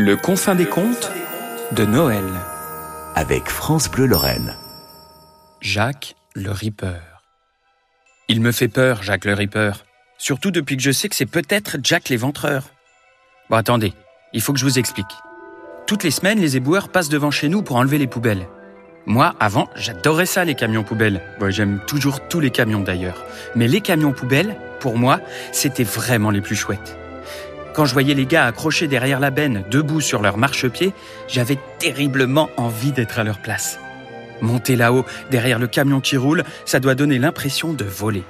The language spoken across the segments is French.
Le confin des contes de Noël. avec France Bleu Lorraine. Jacques le Ripper. Il me fait peur, Jacques le Ripper. Surtout depuis que je sais que c'est peut-être Jack l'éventreur. Bon, attendez, il faut que je vous explique. Toutes les semaines, les éboueurs passent devant chez nous pour enlever les poubelles. Moi, avant, j'adorais ça, les camions poubelles. Bon, J'aime toujours tous les camions d'ailleurs. Mais les camions poubelles, pour moi, c'était vraiment les plus chouettes. Quand je voyais les gars accrochés derrière la benne, debout sur leur marchepied, j'avais terriblement envie d'être à leur place. Monter là-haut, derrière le camion qui roule, ça doit donner l'impression de voler.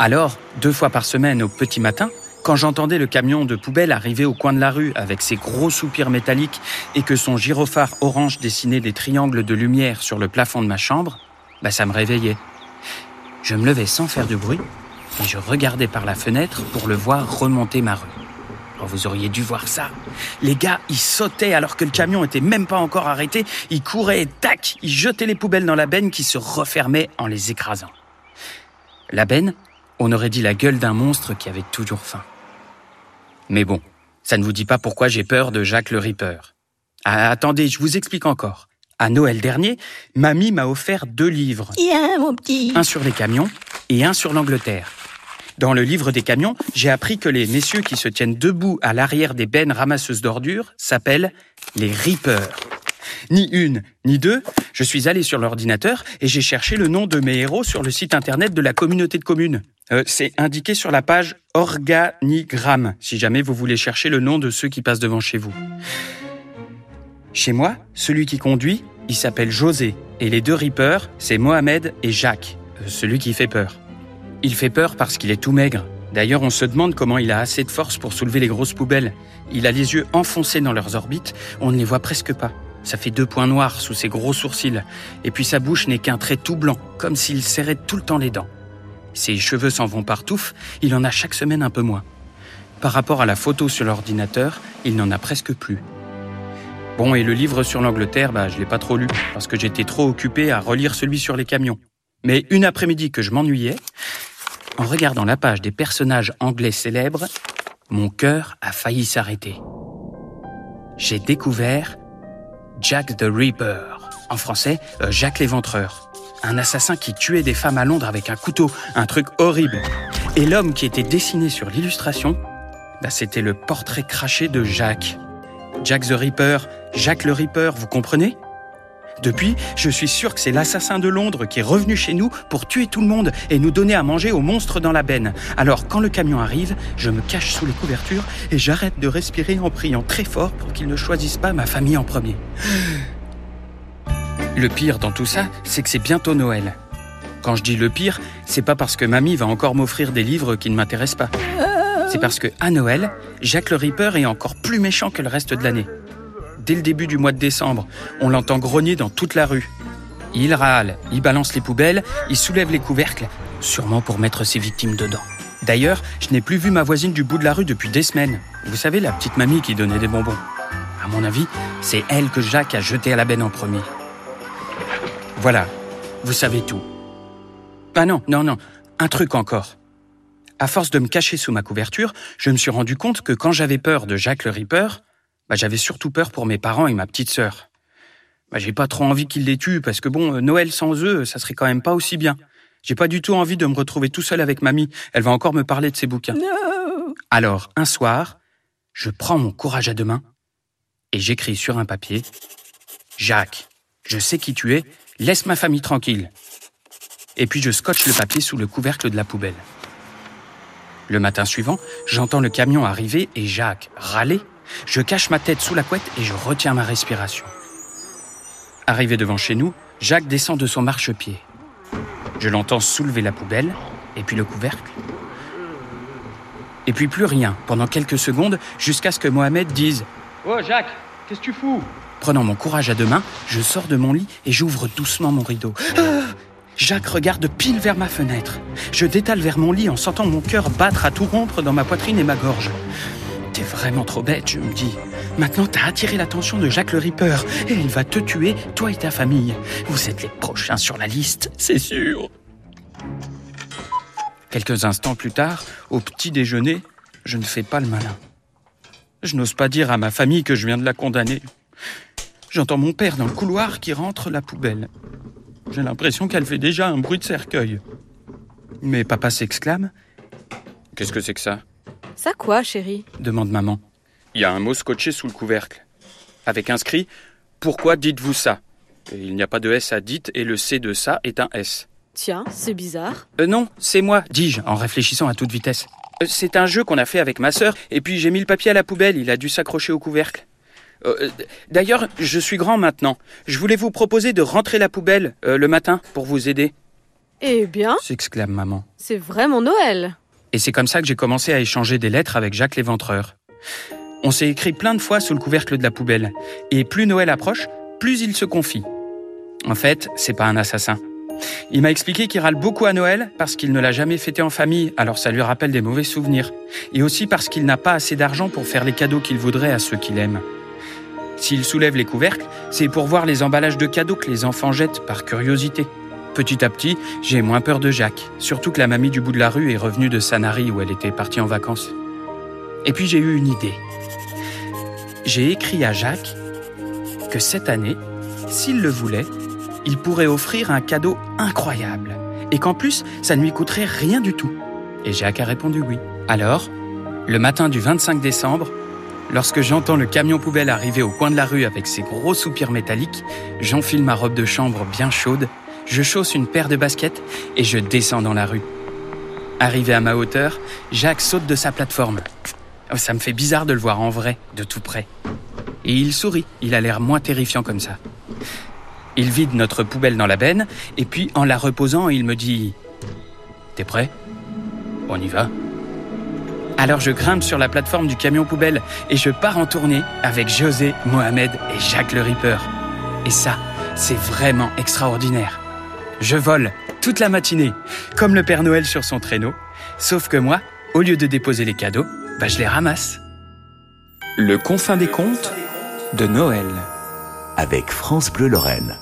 Alors, deux fois par semaine au petit matin, quand j'entendais le camion de poubelle arriver au coin de la rue avec ses gros soupirs métalliques et que son gyrophare orange dessinait des triangles de lumière sur le plafond de ma chambre, bah ça me réveillait. Je me levais sans faire de bruit et je regardais par la fenêtre pour le voir remonter ma rue. Oh, vous auriez dû voir ça. Les gars, ils sautaient alors que le camion était même pas encore arrêté. Ils couraient et tac, ils jetaient les poubelles dans la benne qui se refermait en les écrasant. La benne, on aurait dit la gueule d'un monstre qui avait toujours faim. Mais bon, ça ne vous dit pas pourquoi j'ai peur de Jacques le Ripper. Ah, attendez, je vous explique encore. À Noël dernier, mamie m'a offert deux livres, mon petit. un sur les camions et un sur l'Angleterre. Dans le livre des camions, j'ai appris que les messieurs qui se tiennent debout à l'arrière des bennes ramasseuses d'ordures s'appellent les Reapers. Ni une, ni deux, je suis allé sur l'ordinateur et j'ai cherché le nom de mes héros sur le site internet de la communauté de communes. Euh, c'est indiqué sur la page organigramme, si jamais vous voulez chercher le nom de ceux qui passent devant chez vous. Chez moi, celui qui conduit, il s'appelle José, et les deux Reapers, c'est Mohamed et Jacques, euh, celui qui fait peur. Il fait peur parce qu'il est tout maigre. D'ailleurs, on se demande comment il a assez de force pour soulever les grosses poubelles. Il a les yeux enfoncés dans leurs orbites, on ne les voit presque pas. Ça fait deux points noirs sous ses gros sourcils, et puis sa bouche n'est qu'un trait tout blanc, comme s'il serrait tout le temps les dents. Ses cheveux s'en vont partouf, il en a chaque semaine un peu moins. Par rapport à la photo sur l'ordinateur, il n'en a presque plus. Bon, et le livre sur l'Angleterre, bah, je l'ai pas trop lu, parce que j'étais trop occupé à relire celui sur les camions. Mais une après-midi que je m'ennuyais, en regardant la page des personnages anglais célèbres, mon cœur a failli s'arrêter. J'ai découvert Jack the Ripper, en français euh, Jacques l'éventreur, un assassin qui tuait des femmes à Londres avec un couteau, un truc horrible. Et l'homme qui était dessiné sur l'illustration, bah, c'était le portrait craché de Jacques. Jack the Ripper, Jacques le Ripper, vous comprenez? Depuis, je suis sûr que c'est l'assassin de Londres qui est revenu chez nous pour tuer tout le monde et nous donner à manger aux monstres dans la benne. Alors, quand le camion arrive, je me cache sous les couvertures et j'arrête de respirer en priant très fort pour qu'il ne choisisse pas ma famille en premier. Le pire dans tout ça, c'est que c'est bientôt Noël. Quand je dis le pire, c'est pas parce que mamie va encore m'offrir des livres qui ne m'intéressent pas. C'est parce que à Noël, Jacques le Ripper est encore plus méchant que le reste de l'année. Dès le début du mois de décembre, on l'entend grogner dans toute la rue. Il râle, il balance les poubelles, il soulève les couvercles, sûrement pour mettre ses victimes dedans. D'ailleurs, je n'ai plus vu ma voisine du bout de la rue depuis des semaines. Vous savez, la petite mamie qui donnait des bonbons. À mon avis, c'est elle que Jacques a jeté à la benne en premier. Voilà, vous savez tout. Ah non, non, non, un truc encore. À force de me cacher sous ma couverture, je me suis rendu compte que quand j'avais peur de Jacques le Ripper, bah, j'avais surtout peur pour mes parents et ma petite sœur. Bah, j'ai pas trop envie qu'ils les tuent parce que bon, euh, Noël sans eux, ça serait quand même pas aussi bien. J'ai pas du tout envie de me retrouver tout seul avec mamie. Elle va encore me parler de ses bouquins. Alors, un soir, je prends mon courage à deux mains et j'écris sur un papier Jacques, je sais qui tu es, laisse ma famille tranquille. Et puis je scotche le papier sous le couvercle de la poubelle. Le matin suivant, j'entends le camion arriver et Jacques râler. Je cache ma tête sous la couette et je retiens ma respiration. Arrivé devant chez nous, Jacques descend de son marchepied. Je l'entends soulever la poubelle et puis le couvercle. Et puis plus rien pendant quelques secondes jusqu'à ce que Mohamed dise Oh Jacques, qu'est-ce que tu fous? Prenant mon courage à deux mains, je sors de mon lit et j'ouvre doucement mon rideau. Ah Jacques regarde pile vers ma fenêtre. Je détale vers mon lit en sentant mon cœur battre à tout rompre dans ma poitrine et ma gorge. T'es vraiment trop bête, je me dis. Maintenant, t'as attiré l'attention de Jacques le Ripper et il va te tuer, toi et ta famille. Vous êtes les prochains sur la liste, c'est sûr. Quelques instants plus tard, au petit déjeuner, je ne fais pas le malin. Je n'ose pas dire à ma famille que je viens de la condamner. J'entends mon père dans le couloir qui rentre la poubelle. J'ai l'impression qu'elle fait déjà un bruit de cercueil. Mais papa s'exclame. Qu'est-ce que c'est que ça? Ça quoi, chérie demande maman. Il y a un mot scotché sous le couvercle. Avec inscrit Pourquoi dites-vous ça? Et Il n'y a pas de S à dites et le C de ça est un S. Tiens, c'est bizarre. Euh, non, c'est moi, dis-je en réfléchissant à toute vitesse. Euh, c'est un jeu qu'on a fait avec ma sœur, et puis j'ai mis le papier à la poubelle, il a dû s'accrocher au couvercle. Euh, euh, D'ailleurs, je suis grand maintenant. Je voulais vous proposer de rentrer la poubelle euh, le matin pour vous aider, Eh bien, s'exclame maman. c'est vraiment Noël. Et c'est comme ça que j'ai commencé à échanger des lettres avec Jacques l'éventreur. On s'est écrit plein de fois sous le couvercle de la poubelle, et plus Noël approche, plus il se confie. En fait, c'est pas un assassin. Il m'a expliqué qu'il râle beaucoup à Noël parce qu'il ne l'a jamais fêté en famille, alors ça lui rappelle des mauvais souvenirs. Et aussi parce qu'il n'a pas assez d'argent pour faire les cadeaux qu'il voudrait à ceux qu'il aime. S'il soulève les couvercles, c'est pour voir les emballages de cadeaux que les enfants jettent par curiosité. Petit à petit, j'ai moins peur de Jacques, surtout que la mamie du bout de la rue est revenue de Sanary où elle était partie en vacances. Et puis j'ai eu une idée. J'ai écrit à Jacques que cette année, s'il le voulait, il pourrait offrir un cadeau incroyable et qu'en plus, ça ne lui coûterait rien du tout. Et Jacques a répondu oui. Alors, le matin du 25 décembre, lorsque j'entends le camion poubelle arriver au coin de la rue avec ses gros soupirs métalliques, j'enfile ma robe de chambre bien chaude, je chausse une paire de baskets et je descends dans la rue. Arrivé à ma hauteur, Jacques saute de sa plateforme. Oh, Ça me fait bizarre de le voir en vrai, de tout près. Et il sourit, il a l'air moins terrifiant comme ça. Il vide notre poubelle dans la benne, et puis en la reposant, il me dit T'es prêt? On y va Alors je grimpe sur la plateforme du camion poubelle et je pars en tournée avec José, Mohamed et Jacques le Ripper. Et ça, c'est vraiment extraordinaire. Je vole toute la matinée, comme le Père Noël sur son traîneau, sauf que moi, au lieu de déposer les cadeaux, bah je les ramasse. Le confin des contes de Noël. Avec France Bleu Lorraine.